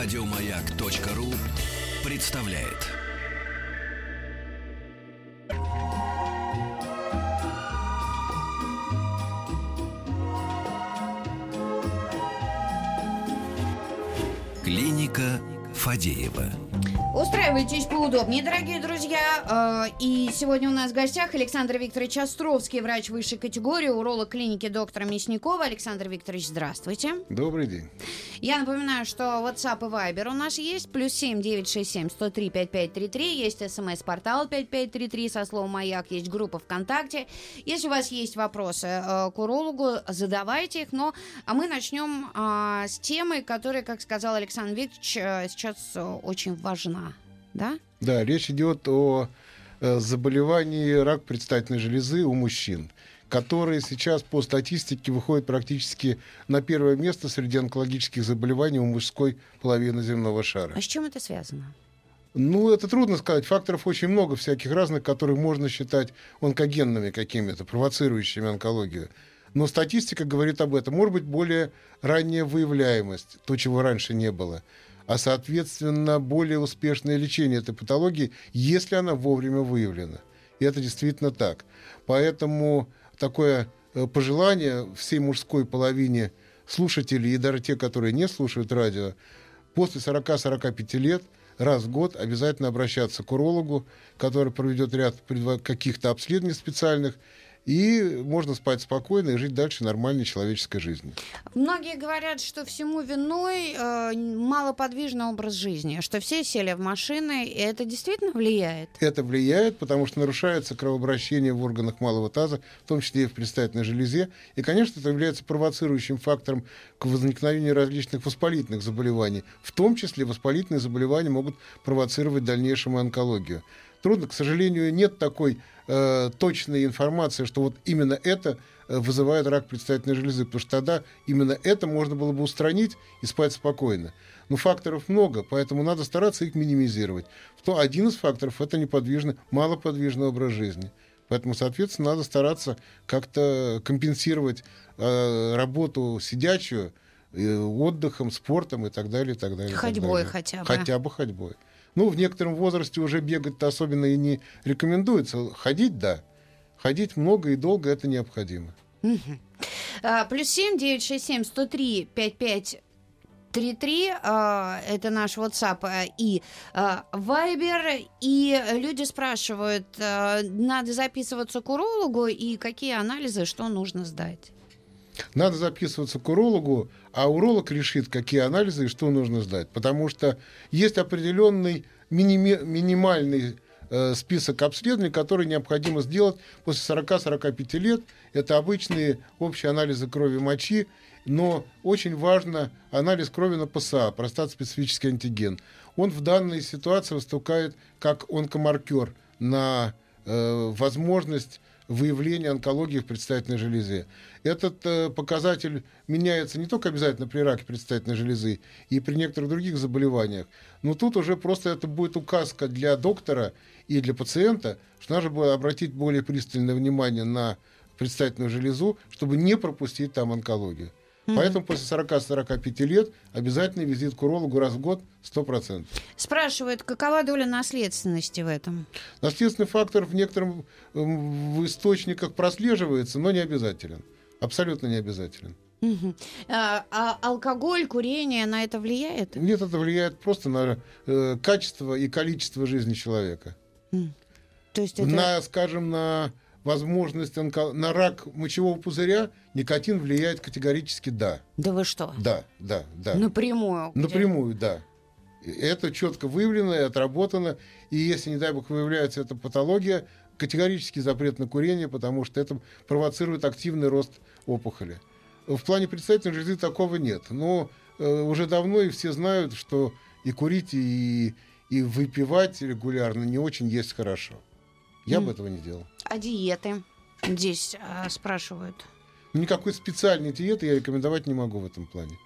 Радиомаяк.ру представляет. Клиника Фадеева. Устраивайтесь поудобнее, дорогие друзья. Э, И сегодня у нас в гостях Александр Викторович Островский, врач высшей категории, уролог клиники доктора Мясникова. Александр Викторович, здравствуйте. Добрый день. Я напоминаю, что WhatsApp и Viber у нас есть. Плюс семь девять шесть семь сто три пять пять три три. Есть смс-портал пять пять три три со словом «Маяк». Есть группа ВКонтакте. Если у вас есть вопросы э, к урологу, задавайте их. Но а мы начнем а, с темы, которая, как сказал Александр Викторович, э, сейчас э, очень важна. Да? Да, речь идет о э, заболевании рак предстательной железы у мужчин, которые сейчас по статистике выходят практически на первое место среди онкологических заболеваний у мужской половины земного шара. А с чем это связано? Ну, это трудно сказать. Факторов очень много всяких разных, которые можно считать онкогенными какими-то, провоцирующими онкологию. Но статистика говорит об этом. Может быть, более ранняя выявляемость, то, чего раньше не было. А, соответственно, более успешное лечение этой патологии, если она вовремя выявлена. И это действительно так. Поэтому такое э, пожелание всей мужской половине слушателей и даже те, которые не слушают радио, после 40-45 лет раз в год обязательно обращаться к урологу, который проведет ряд каких-то обследований специальных, и можно спать спокойно и жить дальше нормальной человеческой жизнью. Многие говорят, что всему виной э, малоподвижный образ жизни, что все сели в машины, и это действительно влияет. Это влияет, потому что нарушается кровообращение в органах малого таза, в том числе и в предстательной железе. И, конечно, это является провоцирующим фактором к возникновению различных воспалительных заболеваний. В том числе воспалительные заболевания могут провоцировать дальнейшую онкологию. Трудно, к сожалению, нет такой э, точной информации, что вот именно это э, вызывает рак предстательной железы, потому что тогда именно это можно было бы устранить и спать спокойно. Но факторов много, поэтому надо стараться их минимизировать. То один из факторов это неподвижный, малоподвижный образ жизни. Поэтому, соответственно, надо стараться как-то компенсировать э, работу сидячую э, отдыхом, спортом и так далее, и так далее. и так Ходьбой далее. хотя бы. Хотя бы ходьбой. Ну, в некотором возрасте уже бегать-то особенно и не рекомендуется. Ходить, да. Ходить много и долго это необходимо. А, плюс семь девять шесть семь сто три пять пять три три а, это наш WhatsApp а, и а, Viber и люди спрашивают а, надо записываться к урологу и какие анализы что нужно сдать Надо записываться к урологу, а уролог решит, какие анализы и что нужно сдать. Потому что есть определенный миними- минимальный э, список обследований, которые необходимо сделать после 40-45 лет. Это обычные общие анализы крови мочи, но очень важно анализ крови на ПСА, простат-специфический антиген. Он в данной ситуации выступает как онкомаркер на э, возможность выявления онкологии в предстательной железе. Этот э, показатель меняется не только обязательно при раке предстательной железы и при некоторых других заболеваниях, но тут уже просто это будет указка для доктора и для пациента, что надо было обратить более пристальное внимание на предстательную железу, чтобы не пропустить там онкологию. Поэтому после 40-45 лет обязательный визит к урологу раз в год 100%. спрашивают какова доля наследственности в этом Наследственный фактор в некоторых в источниках прослеживается, но не обязателен. Абсолютно не обязателен. А, а алкоголь курение на это влияет Нет, это влияет просто на э, качество и количество жизни человека. то есть это На, скажем, на возможность онко- на рак мочевого пузыря никотин влияет категорически да. да вы что Да, да, да. напрямую Напрямую, да. Это четко выявлено и отработано. И если, не дай бог, выявляется эта патология, категорический запрет на курение, потому что это провоцирует активный рост опухоли. В плане предстательной железы такого нет. Но э, уже давно и все знают, что и курить, и, и выпивать регулярно не очень есть хорошо. Я бы этого не делал. А диеты? Здесь а, спрашивают. Никакой специальной диеты я рекомендовать не могу в этом плане.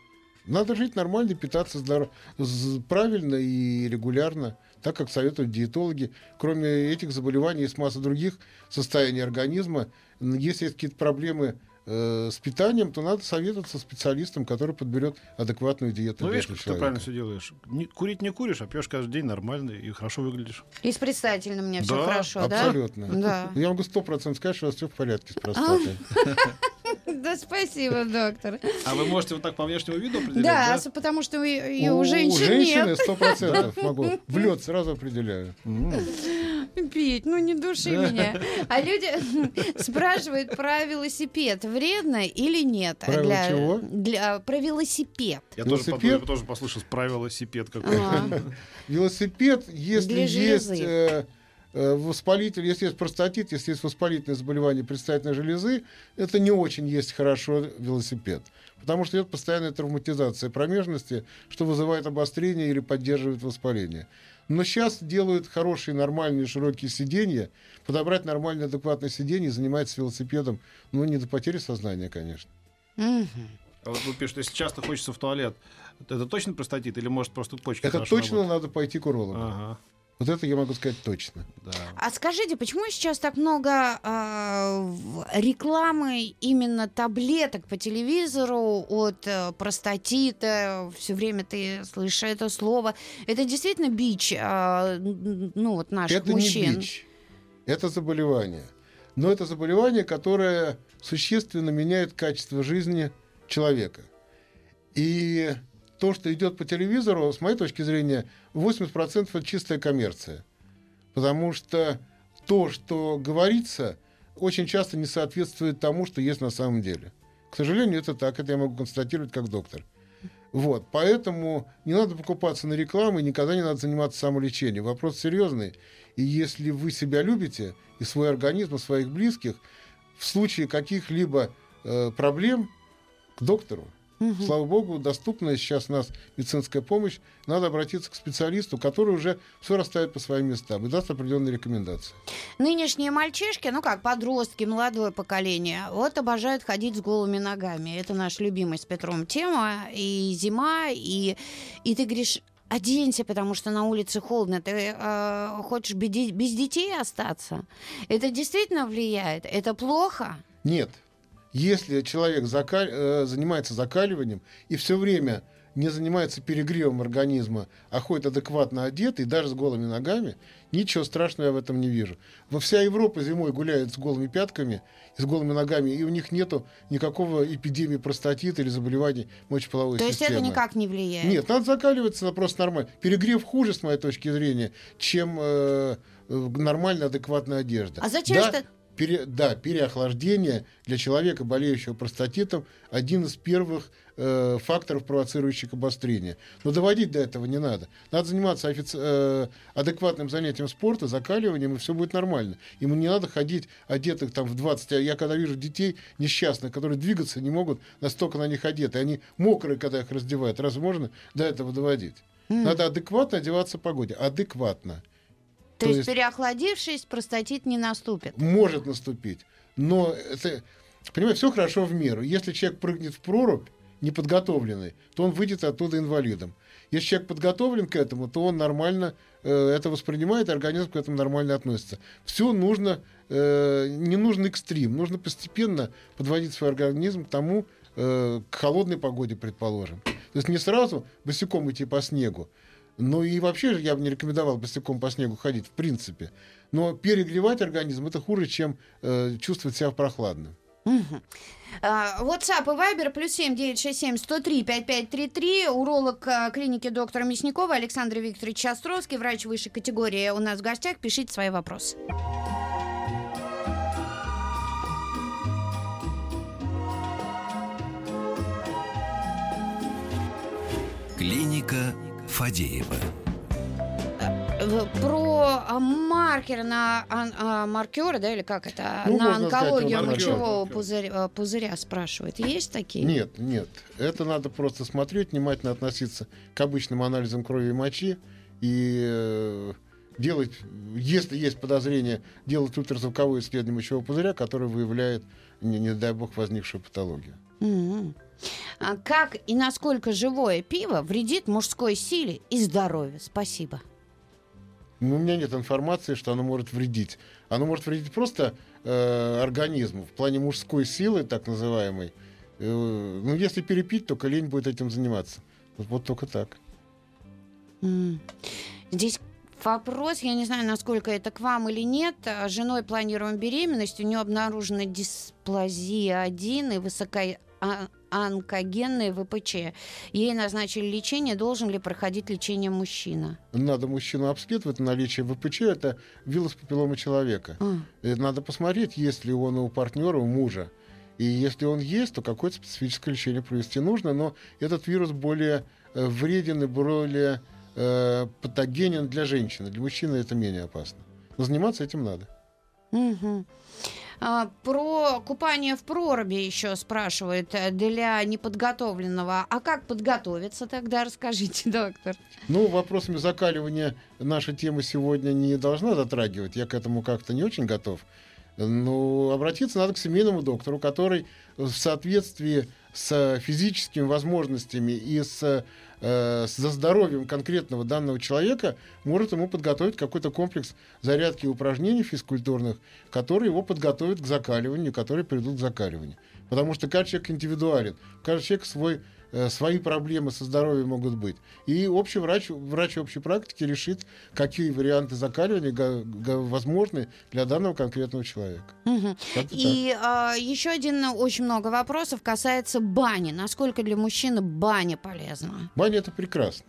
Надо жить нормально, питаться здорово, з- правильно и регулярно, так как советуют диетологи. Кроме этих заболеваний есть масса других состояний организма. Если есть какие-то проблемы э, с питанием, то надо советоваться специалистом, который подберет адекватную диету Ну, видишь, как ты человека. правильно все делаешь. Не- курить не куришь, а пьешь каждый день нормально и хорошо выглядишь. И с предстательным мне все Да, хорошо, да? Абсолютно. Да. Я могу сто процентов сказать, что у вас все в порядке с простатой. Да, спасибо, доктор. А вы можете вот так по внешнему виду определять, Да, да? потому что и, и У у женщин женщины нет. сто процентов могу. В лед сразу определяю. Пить, ну не души меня. А люди спрашивают про велосипед, вредно или нет? Для- чего? Для, про велосипед. Я тоже, послышал про велосипед какой-то. А, Велосипед, если есть э, э, воспалитель, если есть простатит, если есть воспалительное заболевание предстательной железы, это не очень есть хорошо велосипед. Потому что идет постоянная травматизация промежности, что вызывает обострение или поддерживает воспаление. Но сейчас делают хорошие, нормальные, широкие сиденья. Подобрать нормальное, адекватное сиденье и заниматься велосипедом, ну, не до потери сознания, конечно. А вот вы пишете, если часто хочется в туалет, это точно простатит или может просто почки Это точно работают? надо пойти к урологу. Ага, Вот это я могу сказать точно. да. А скажите, почему сейчас так много в- рекламы именно таблеток по телевизору от э, простатита? Все время ты слышишь это слово. Это действительно бич, н- ну вот наших это мужчин. не БИЧ, это заболевание. Но это заболевание, которое существенно меняет качество жизни человека. И то, что идет по телевизору, с моей точки зрения, 80% это чистая коммерция. Потому что то, что говорится, очень часто не соответствует тому, что есть на самом деле. К сожалению, это так, это я могу констатировать как доктор. Вот, поэтому не надо покупаться на рекламу, и никогда не надо заниматься самолечением. Вопрос серьезный. И если вы себя любите, и свой организм, и своих близких, в случае каких-либо э, проблем к доктору. Мгм. Слава богу, доступна сейчас у нас медицинская помощь. Надо обратиться к специалисту, который уже все расставит по своим местам и даст определенные рекомендации. Нынешние мальчишки, ну как подростки, молодое поколение, вот обожают ходить с голыми ногами. Это наш любимый с Петром тема. И зима, и, и ты говоришь, оденься, потому что на улице холодно. Ты э, хочешь без детей остаться? Это действительно влияет? Это плохо? Нет. Если человек закаль- э, занимается закаливанием и все время не занимается перегревом организма, а ходит адекватно одетый, даже с голыми ногами, ничего страшного я в этом не вижу. Во вся Европа зимой гуляет с голыми пятками и с голыми ногами, и у них нету никакого эпидемии простатита или заболеваний мочеполовой То есть системы. это никак не влияет? Нет, надо закаливаться это просто нормально. Перегрев хуже, с моей точки зрения, чем э, нормальная, адекватная одежда. А зачем да, что- пере- да, переохлаждение для человека, болеющего простатитом, один из первых э, факторов, провоцирующих обострение. Но доводить до этого не надо. Надо заниматься офици- э, адекватным занятием спорта, закаливанием, и все будет нормально. Ему не надо ходить одетых там в 20. А я когда вижу детей несчастных, которые двигаться не могут, настолько на них одеты, они мокрые, когда их раздевают. Разве можно до этого доводить? Надо адекватно одеваться по погоде. Адекватно. То, то есть, есть- переохладившись, простатит не наступит? может наступить. Но это, понимаете, все хорошо в меру. Если человек прыгнет в прорубь неподготовленный, то он выйдет оттуда инвалидом. Если человек подготовлен к этому, то он нормально э, это воспринимает, организм к этому нормально относится. Все нужно, э, не нужен экстрим, нужно постепенно подводить свой организм к тому, э, к холодной погоде, предположим. То есть не сразу босиком идти по снегу, ну и вообще же я бы не рекомендовал босиком по снегу ходить, в принципе. Но перегревать организм это хуже, чем э, чувствовать себя прохладным. Мгм. А, WhatsApp и Viber плюс семь девять шесть семь сто три пять пять три три. Уролог а, клиники доктора Мясникова Александр Викторович Островский, врач высшей категории у нас в гостях. Пишите свои вопросы. Клиника Фадеева. Э, Про а, маркер на ан- а, маркеры, да, или как это? Ну, на сказать, онкологию маркеры. мочевого пузыря, пузыря спрашивают. Есть такие? Нет, нет. Это надо просто смотреть, внимательно относиться к обычным анализам крови и мочи и э, делать, если есть подозрение, делать ультразвуковое исследование мочевого пузыря, которое выявляет, не, не дай бог, возникшую патологию. Мгм. А как и насколько живое пиво вредит мужской силе и здоровью? Спасибо. Ну, У меня нет информации, что оно может вредить. Оно может вредить просто э, организм, в плане мужской силы, так называемой, э, ну, если перепить, только лень будет этим заниматься. Вот, вот только так. М. Здесь вопрос, я не знаю, насколько это к вам или нет. А, Женой планируем беременность, у нее обнаружена дисплазия 1 и высокоонкогенная ВПЧ. Ей назначили лечение, должен ли проходить лечение мужчина? Надо мужчину обследовать на наличие ВПЧ, это вирус папиллома человека. А, И надо посмотреть, есть ли он у партнера, у мужа. И если он есть, то какое-то специфическое лечение провести нужно, но этот вирус более э, вреден и более э, патогенен для женщины. Для мужчины это менее опасно. Но заниматься этим надо. мгм. А, Про купание в проруби еще спрашивают э, для неподготовленного. А как подготовиться тогда, расскажите, доктор. Ну, вопросами закаливания наша тема сегодня не должна затрагивать. Я к этому как-то не очень готов. Но обратиться надо к семейному доктору, который в соответствии с физическими возможностями и с, э, со здоровьем конкретного данного человека может ему подготовить какой-то комплекс зарядки и упражнений физкультурных, которые его подготовят к закаливанию, которые придут к закаливанию. Потому что каждый человек индивидуален, у каждого человека свой свои проблемы со здоровьем могут быть. И общий врач, врач общей практики решит, какие варианты закаливания возможны для данного конкретного человека. Так. И а, еще один э, очень много вопросов касается бани. Насколько для мужчины баня полезна? Баня это прекрасно.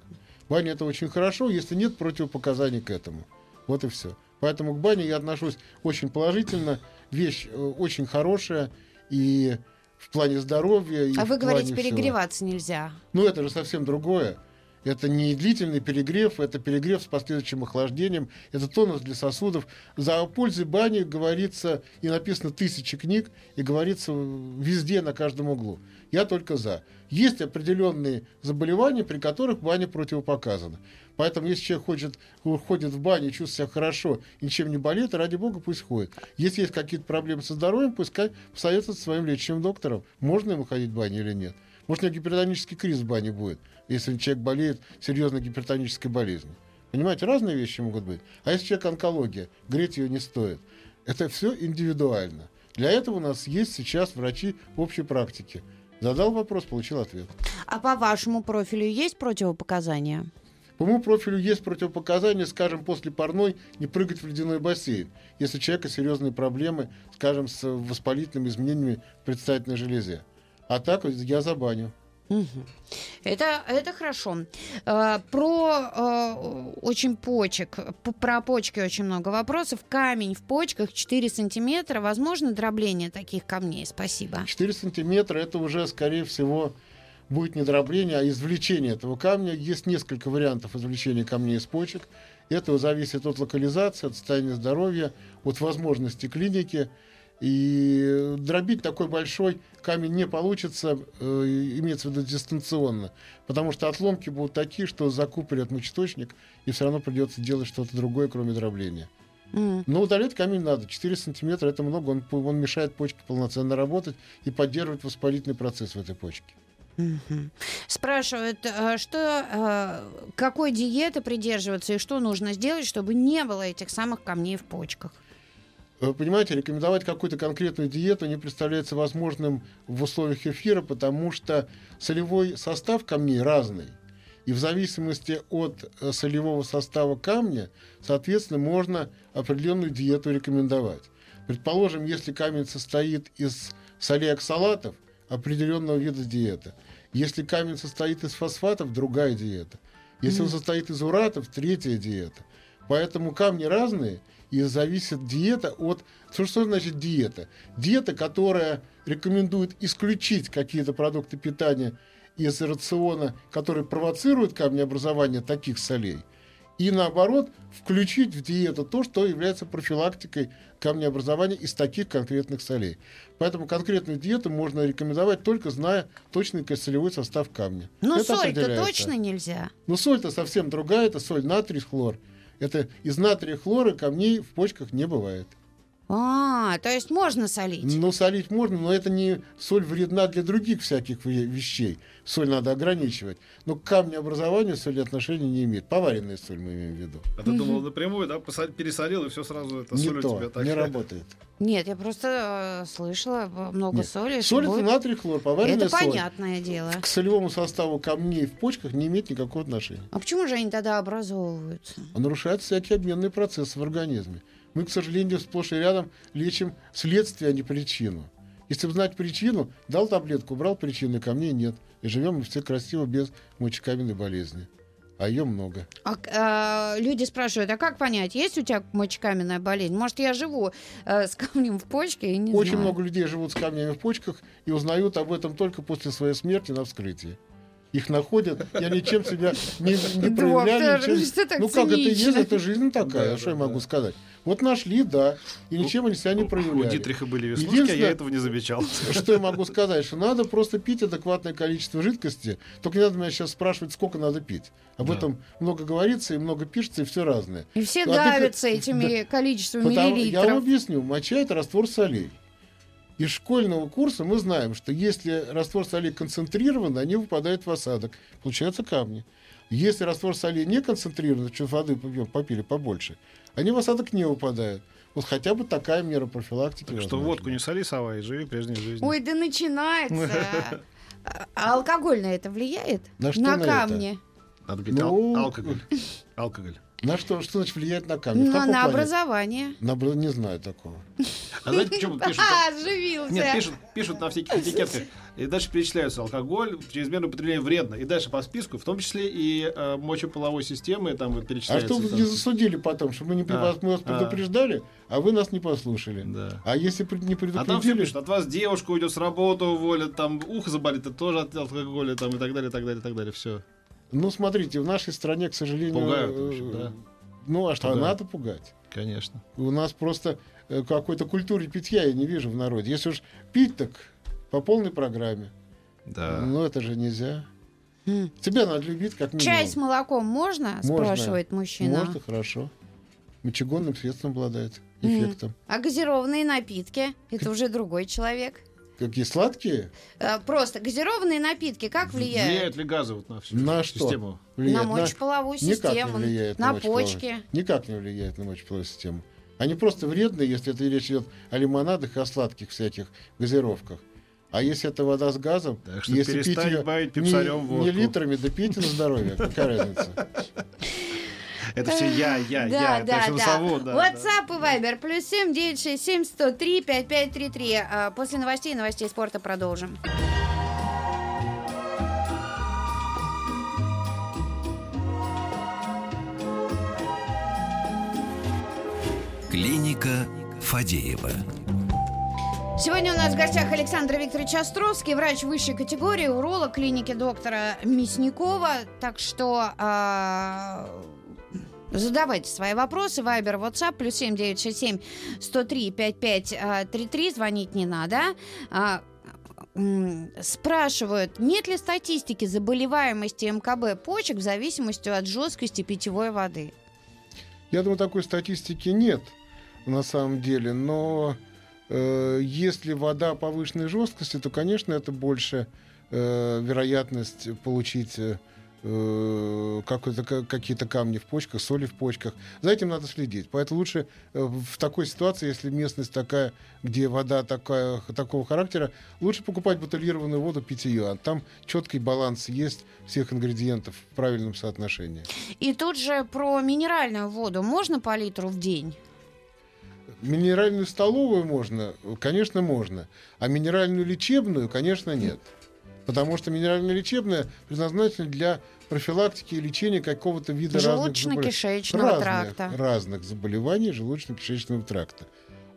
Баня это очень хорошо, если нет противопоказаний к этому. Вот и все. Поэтому к бане я отношусь очень положительно. Вещь э, очень хорошая и в плане здоровья. И а вы говорите, всего. перегреваться нельзя. Ну, это же совсем другое. Это не длительный перегрев, это перегрев с последующим охлаждением, это тонус для сосудов. За пользой бани говорится, и написано тысячи книг, и говорится везде, на каждом углу. Я только за. Есть определенные заболевания, при которых баня противопоказана. Поэтому, если человек хочет, ходит в баню, чувствует себя хорошо, ничем не болеет, ради бога, пусть ходит. Если есть какие-то проблемы со здоровьем, пускай посоветуется со своим лечащим доктором, можно ему ходить в баню или нет. Может, у него гипертонический криз в бане будет, если человек болеет серьезной гипертонической болезнью. Понимаете, разные вещи могут быть. А если человек онкология, греть ее не стоит. Это все индивидуально. Для этого у нас есть сейчас врачи общей практики. Задал вопрос, получил ответ. А по вашему профилю есть противопоказания? По моему профилю есть противопоказания, скажем, после парной не прыгать в ледяной бассейн, если у человека серьезные проблемы, скажем, с воспалительными изменениями в предстательной железе. А так я за баню. Это, это хорошо. Э, Про э, очень почек, про почки очень много вопросов. Камень в почках 4 сантиметра. Возможно дробление таких камней? Спасибо. 4 сантиметра это уже, скорее всего, будет не дробление, а извлечение этого камня. Есть несколько вариантов извлечения камней из почек. Это зависит от локализации, от состояния здоровья, от возможности клиники. И дробить такой большой камень не получится, э, имеется в виду дистанционно, потому что отломки будут такие, что закупорят мочеточник, и все равно придется делать что-то другое, кроме дробления. М. Но удалять камень надо. 4 сантиметра это много, он, он мешает почке полноценно работать и поддерживает воспалительный процесс в этой почке. Спрашивают, э, что, э, какой диеты придерживаться и что нужно сделать, чтобы не было этих самых камней в почках? Вы понимаете, рекомендовать какую-то конкретную диету не представляется возможным в условиях эфира, потому что солевой состав камней разный. И в зависимости от э, солевого состава камня, соответственно, можно определенную диету рекомендовать. Предположим, если камень состоит из солей оксалатов, определенного вида диета. Если камень состоит из фосфатов, другая диета. Если он состоит из уратов, третья диета. Поэтому камни разные, и зависит диета от... Что, что значит диета? Диета, которая рекомендует исключить какие-то продукты питания из рациона, которые провоцируют камнеобразование таких солей, и наоборот, включить в диету то, что является профилактикой камнеобразования из таких конкретных солей. Поэтому конкретную диету можно рекомендовать только зная точный солевой состав камня. Это соль-то точно нельзя. Но соль-то совсем другая, это соль натрий, хлор. Это из натрия хлора камней в почках не бывает. А, то есть можно солить? Ну, солить можно, но это не соль вредна для других всяких ве- вещей. Соль надо ограничивать. Но к камнеобразованию соль отношения не имеет. Поваренная соль мы имеем в виду. А ты думал напрямую, да, пересолил, и все сразу это не соль у то, тебя так. не работает. Нет, я просто э, слышала много Нет. соли. Соль это будет- натрий хлор, поваренная Это соль. понятное дело. К солевому составу камней в почках не имеет никакого отношения. А почему же они тогда образовываются? Нарушают всякие обменные процессы в организме. Мы, к сожалению, сплошь и рядом лечим следствие, а не причину. Если бы знать причину, дал таблетку, убрал причину, и камней нет. И живем мы все красиво, без мочекаменной болезни. А ее много. А, а, люди спрашивают, а как понять, есть у тебя мочекаменная болезнь? Может, я живу э, с камнем в почке и не Очень знаю. много людей живут с камнями в почках и узнают об этом только после своей смерти на вскрытии. Их находят, и они чем себя не, не. Доктор, ничем- ну как это и есть, это жизнь такая, Да, что да, я могу да. сказать. Вот нашли, да, и ничем они себя не У проявляли. Дитриха были веснушки, а я этого не замечал. Что я могу сказать? Что надо просто пить адекватное количество жидкости. Только не надо меня сейчас спрашивать, сколько надо пить. Об Да. этом много говорится и много пишется, и все разное. И все Ну, а ты давятся этими количеством Потому- я вам миллилитров. объясню. Моча это раствор солей. Из школьного курса мы знаем, что если раствор солей концентрирован, они выпадают в осадок. Получаются камни. Если раствор солей не концентрирован, что воды попили побольше, они в осадок не выпадают. Вот хотя бы такая мера профилактики. Так что возможна. водку не соли, сова, и живи прежней жизнью. Ой, да начинается. А алкоголь на это влияет? На что на на камни? Надо говорить, ал- Ну, алкоголь. Алкоголь. На что, что значит влияет на камни? На, на плане? образование. На Не знаю такого. А знаете, почему пишут? А, оживился. Нет, пишут, пишут на всяких этикетках. И дальше перечисляются алкоголь, чрезмерное употребление вредно. И дальше по списку, в том числе и э, мочеполовой системы, там вот А перечисляется. что вы там. не засудили потом, что мы, не, А, вас, мы вас а. предупреждали, а вы нас не послушали? Да. А если пред- не А там все пишут, от вас девушка уйдет с работы, уволят, там ухо заболит, это тоже от алкоголя, там и так далее, и так далее, и так далее. Все. Ну, смотрите, в нашей стране, к сожалению... Пугают, в общем, да. Ну, а что, Пугают. надо пугать? Конечно. У нас просто э, какой-то культуры питья я не вижу в народе. Если уж пить, так по полной программе. Да. Но это же нельзя. М. Тебя надо любить как минимум. Чай с молоком можно? Можно. Спрашивает мужчина. Можно, хорошо. Мочегонным средством обладает эффектом. А газированные напитки? Это уже другой человек. Какие сладкие? А, Просто газированные напитки как влияют? Влияют ли газы вот на всю На что? систему? Влияет На мочеполовую Никак систему, не влияет на, на почки. Никак не влияет на мочеполовую систему. Они просто вредны, если это речь идет о лимонадах и о сладких всяких газировках. А если это вода с газом, Так что если пить перестань ее не, не литрами, да пейте на здоровье. Какая разница? Это все я, я, Да, я. да, это да. да, WhatsApp и Viber. Плюс семь девять шесть семь сто три пять пять три три. А, После новостей и новостей спорта продолжим. Клиника Фадеева. Сегодня у нас в гостях Александр Викторович Островский, врач высшей категории, уролог клиники доктора Мясникова. Так что а, задавайте свои вопросы. Вайбер, WhatsApp, плюс семь девять шесть семь сто три пять пять три три. Звонить не надо. А, спрашивают, нет ли статистики заболеваемости МКБ почек в зависимости от жесткости питьевой воды? Я думаю, такой статистики нет на самом деле, но э, если вода повышенной жесткости, то, конечно, это больше э, вероятность получить э, э, какой-то, ка- какие-то камни в почках, соли в почках. За этим надо следить. Поэтому лучше э, в такой ситуации, если местность такая, где вода такая, такого характера, лучше покупать бутылированную воду, пить ее. А там четкий баланс есть всех ингредиентов в правильном соотношении. И тут же про минеральную воду. Можно по литру в день? Минеральную столовую можно, конечно, можно. А минеральную лечебную, конечно, нет. Потому что минеральная лечебная предназначена для профилактики и лечения какого-то вида разных. Желудочно-кишечного разных, тракта. разных заболеваний желудочно-кишечного тракта.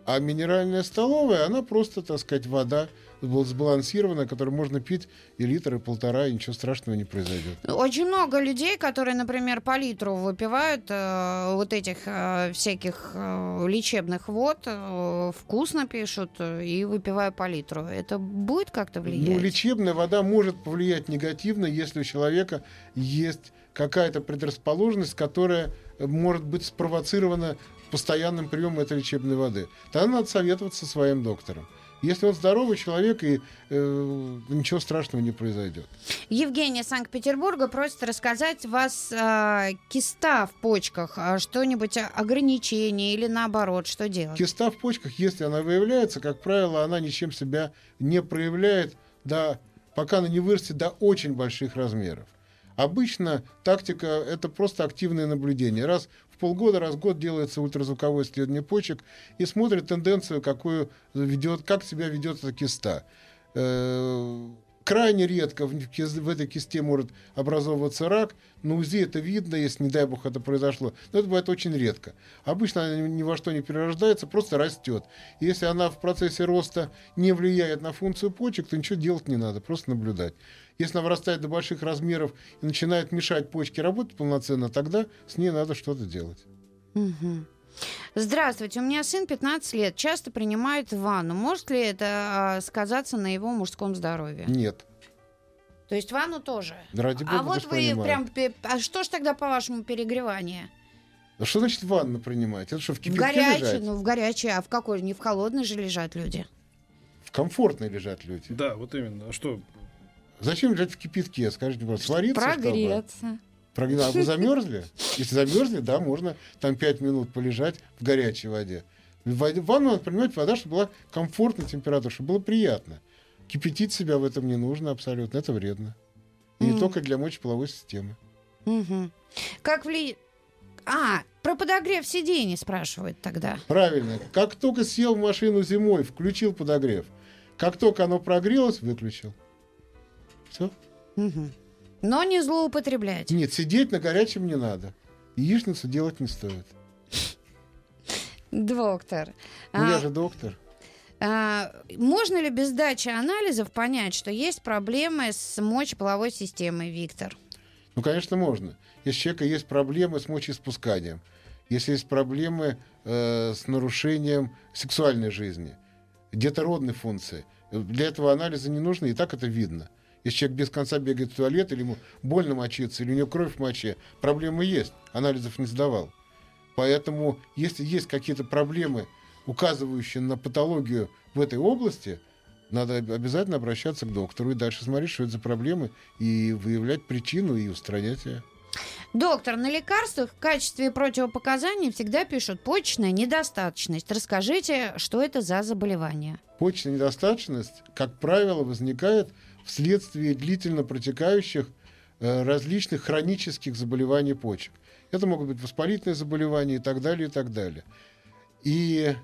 А минеральная столовая, она просто, так сказать, вода сбал- сбалансированная, которую можно пить и литр, и полтора, и ничего страшного не произойдет. Очень много людей, которые, например, по литру выпивают э, вот этих э, всяких э, лечебных вод, э, вкусно пишут э, и выпивая по литру. Это будет как-то влиять? Ну, лечебная вода может повлиять негативно, если у человека есть какая-то предрасположенность, которая может быть спровоцирована постоянным приемом этой лечебной воды. Тогда надо советоваться со своим доктором. Если он здоровый человек, и э, ничего страшного не произойдет. Евгения Санкт-Петербурга просит рассказать вас э, киста в почках, а что-нибудь ограничение или наоборот, что делать? Киста в почках, если она выявляется, как правило, она ничем себя не проявляет, до, пока она не вырастет до очень больших размеров. Обычно тактика — это просто активное наблюдение. Раз в полгода, раз в год делается ультразвуковое исследование почек и смотрит тенденцию, какую ведет, как себя ведет эта киста. Э, крайне редко в, в этой кисте может образовываться рак. На УЗИ это видно, если, не дай бог, это произошло. Но это бывает очень редко. Обычно она ни во что не перерождается, просто растет. Если она в процессе роста не влияет на функцию почек, то ничего делать не надо, просто наблюдать. Если она вырастает до больших размеров и начинает мешать почке работать полноценно, тогда с ней надо что-то делать. Угу. Здравствуйте, у меня сын 15 лет, часто принимает ванну. Может ли это а, сказаться на его мужском здоровье? Нет. То есть ванну тоже? Ради бога, а вот вы принимаю. прям... А что ж тогда, по-вашему, перегревание? А что значит ванну принимать? Это что, в кипятке В горячей, лежать? ну в горячей, а в какой? Не в холодной же лежат люди. В комфортной лежат люди. Да, вот именно. А что? Зачем лежать в кипятке? Скажите, просто свариться? чтобы? Прогреться. А вы замерзли? Если замерзли, да, можно там 5 минут полежать в горячей воде. В ванну надо принимать вода, чтобы была комфортная температура, чтобы было приятно. Кипятить себя в этом не нужно абсолютно, это вредно. И не Мгм. только для мочеполовой системы. Мгм. Как вли... А, про подогрев сидений спрашивают тогда. Правильно. Как только сел в машину зимой, включил подогрев. Как только оно прогрелось, выключил. Все. Мгм. Но не злоупотреблять. Нет, сидеть на горячем не надо. Яичницу делать не стоит. Доктор, Ну, а, я же доктор. а, можно ли без дачи анализов понять, что есть проблемы с мочеполовой системой, Виктор? Ну, конечно, можно. Если у человека есть проблемы с мочеиспусканием, если есть проблемы э, с нарушением сексуальной жизни, детородной функции, э, для этого анализа не нужно, и так это видно. Если человек без конца бегает в туалет, или ему больно мочиться, или у него кровь в моче, проблемы есть, анализов не сдавал. Поэтому, если есть какие-то проблемы, указывающие на патологию в этой области, надо об- обязательно обращаться к доктору и дальше смотреть, что это за проблемы, и выявлять причину и устранять ее. Доктор, на лекарствах в качестве противопоказаний всегда пишут почечная недостаточность. Расскажите, что это за заболевание? Почечная недостаточность, как правило, возникает вследствие длительно протекающих э, различных хронических заболеваний почек. Это могут быть воспалительные заболевания и так далее, и так далее. И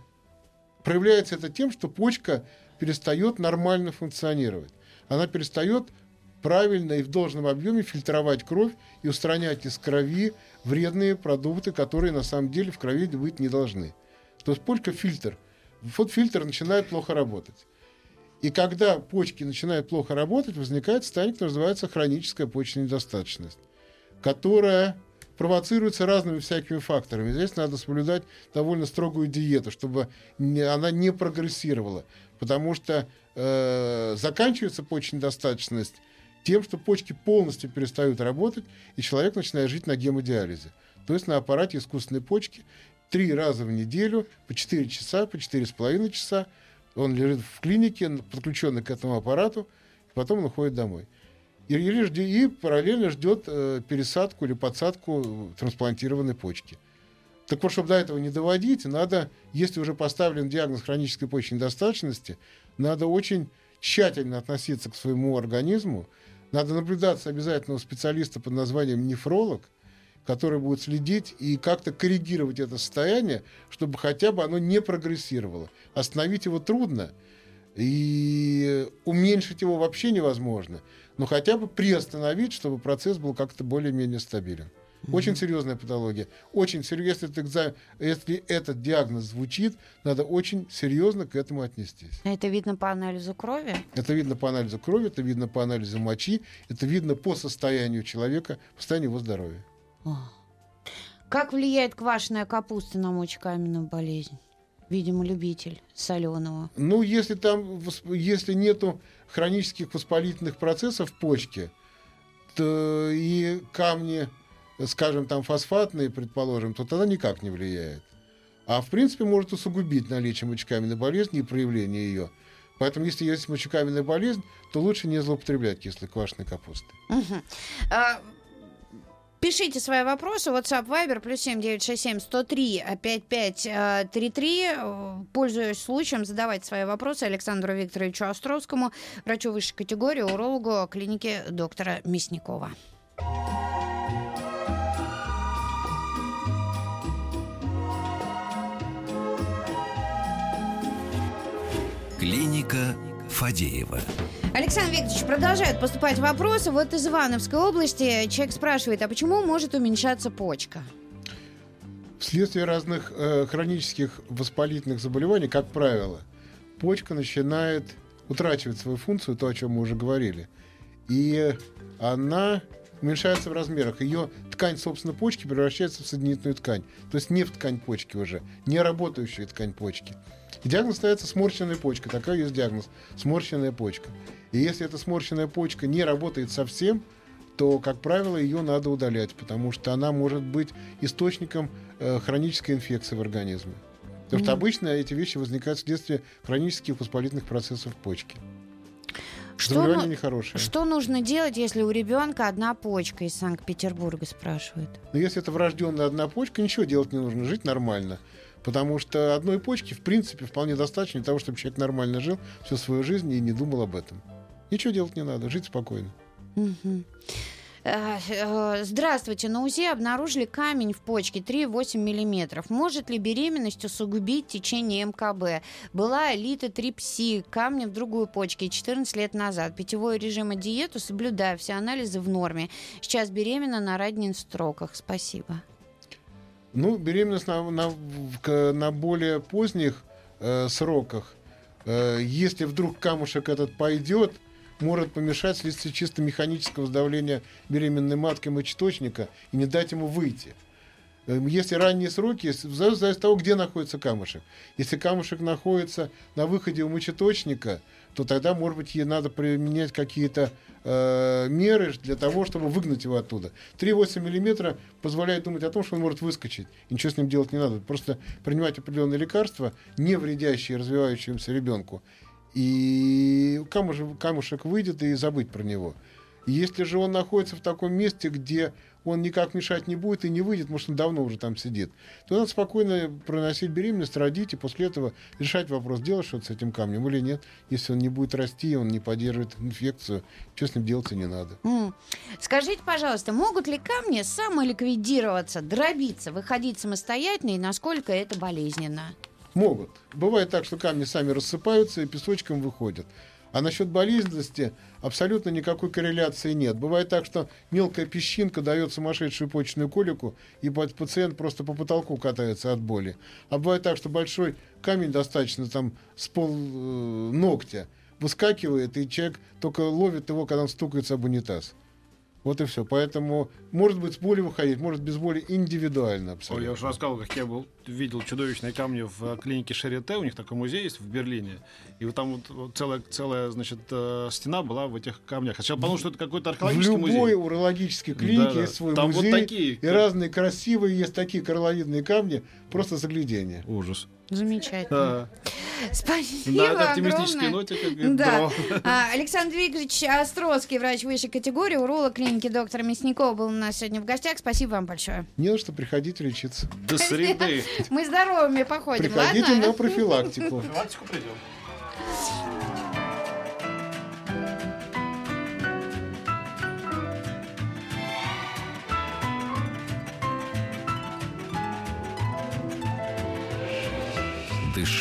проявляется это тем, что почка перестает нормально функционировать. Она перестает правильно и в должном объеме фильтровать кровь и устранять из крови вредные продукты, которые на самом деле в крови быть не должны. То есть почка фильтр. Вот фильтр начинает плохо работать. И когда почки начинают плохо работать, возникает состояние, которое называется хроническая почечная недостаточность, которая провоцируется разными всякими факторами. Здесь надо соблюдать довольно строгую диету, чтобы не- она не прогрессировала. Потому что э, заканчивается почечная недостаточность тем, что почки полностью перестают работать, и человек начинает жить на гемодиализе. То есть на аппарате искусственной почки три раза в неделю по 4 часа, по 4,5 часа. Он лежит в клинике, подключенный к этому аппарату, и потом он уходит домой. И, или жде- и параллельно ждет э, пересадку или подсадку трансплантированной почки. Так вот, чтобы до этого не доводить, надо, если уже поставлен диагноз хронической почечной недостаточности, надо очень тщательно относиться к своему организму, надо наблюдаться обязательно у специалиста под названием нефролог, который будет следить и как-то коррегировать это состояние, чтобы хотя бы оно не прогрессировало. Остановить его трудно, и уменьшить его вообще невозможно, но хотя бы приостановить, чтобы процесс был как-то более-менее стабилен. Очень серьезная патология. Очень серьезно. Если, этот экзамен- если этот диагноз звучит, надо очень серьезно к этому отнестись. Это видно по анализу крови? Это видно по анализу крови, это видно по анализу мочи, это видно по состоянию человека, по состоянию его здоровья. Как влияет квашеная капуста на мочекаменную болезнь? Видимо, любитель соленого. Ну, если там, если нету хронических воспалительных процессов в почке, то и камни, скажем, там фосфатные, предположим, то тогда никак не влияет. А в принципе может усугубить наличие мочекаменной болезни и проявление ее. Поэтому, если есть мочекаменная болезнь, то лучше не злоупотреблять кислой квашеной капустой. Мгм. А, Пишите свои вопросы. WhatsApp Viber плюс 7967 103 5533. Э, Пользуясь случаем, задавайте свои вопросы Александру Викторовичу Островскому, врачу высшей категории, урологу клиники доктора Мясникова. Клиника Фадеева. Александр Викторович, продолжают поступать вопросы. Вот из Ивановской области человек спрашивает, а почему может уменьшаться почка? Вследствие разных э, хронических воспалительных заболеваний, как правило, почка начинает утрачивать свою функцию, то, о чем мы уже говорили. И она уменьшается в размерах. Ее ткань, собственно, почки превращается в соединительную ткань. То есть не в ткань почки уже, не работающая ткань почки. И диагноз ставится сморщенная почка. Такой есть диагноз. Сморщенная почка. И если эта сморщенная почка не работает совсем, то, как правило, ее надо удалять, потому что она может быть источником э, хронической инфекции в организме. Потому что обычно эти вещи возникают вследствие хронических воспалительных процессов почки. Что, ну- нехорошее. что нужно делать, если у ребенка одна почка из Санкт-Петербурга, спрашивают? Но если это врожденная одна почка, ничего делать не нужно, жить нормально. Потому что одной почки, в принципе, вполне достаточно для того, чтобы человек нормально жил всю свою жизнь и не думал об этом. Ничего делать не надо, жить спокойно. Мгм. Э, Здравствуйте. На УЗИ обнаружили камень в почке 3,8 миллиметров. Может ли беременность усугубить течение МКБ? Была литотрипсия камня в другую почке 14 лет назад. Питьевой режим и диету соблюдаю, все анализы в норме. Сейчас беременна на строках. Спасибо. Ну, беременность на, на, на более поздних э, сроках, э, если вдруг камушек этот пойдет, может помешать вследствие чисто механического сдавления беременной матки мочеточника и не дать ему выйти. Э, Если ранние сроки, зависимости от того, где находится камушек. Если камушек находится на выходе у мочеточника, то тогда, может быть, ей надо применять какие-то э, меры для того, чтобы выгнать его оттуда. 3,8 миллиметра позволяет думать о том, что он может выскочить. И ничего с ним делать не надо. Просто принимать определенные лекарства, не вредящие развивающемуся ребенку. И камушек, камушек выйдет и забыть про него. Если же он находится в таком месте, где он никак мешать не будет и не выйдет, может, он давно уже там сидит, то надо спокойно проносить беременность, родить, и после этого решать вопрос, делать что-то с этим камнем или нет. Если он не будет расти, он не поддерживает инфекцию, что с ним делать и не надо. М. Скажите, пожалуйста, могут ли камни самоликвидироваться, дробиться, выходить самостоятельно и насколько это болезненно? Могут. Бывает так, что камни сами рассыпаются и песочком выходят. А насчет болезненности абсолютно никакой корреляции нет. Бывает так, что мелкая песчинка дает сумасшедшую почечную колику, и па- пациент просто по потолку катается от боли. А бывает так, что большой камень достаточно там с пол э, ногтя выскакивает, и человек только ловит его, когда он стукается об унитаз. Вот и все. Поэтому может быть с боли выходить, может без боли индивидуально Ой, абсолютно. я уже рассказывал, как я был, видел чудовищные камни в э, клинике Шарите, у них такой музей есть в Берлине, и вот там вот, вот целая, целая, значит, э, стена была в этих камнях. Сначала подумал, что это какой-то В археологический любой музей. урологической клинике Да-да. есть свой Там вот музей. такие. И разные красивые есть такие коралловидные камни. Просто заглядение. Ужас. Замечательно. Да, Спасибо на оптимистической огромное. ноте, как Да. А, Александр Викторович Островский, врач высшей категории, уролог клиники доктора Мясникова был у нас сегодня в гостях. Спасибо вам большое. Не на что приходите лечиться. До среды. Мы здоровыми походим, Приходите ладно? на профилактику. Профилактику придем.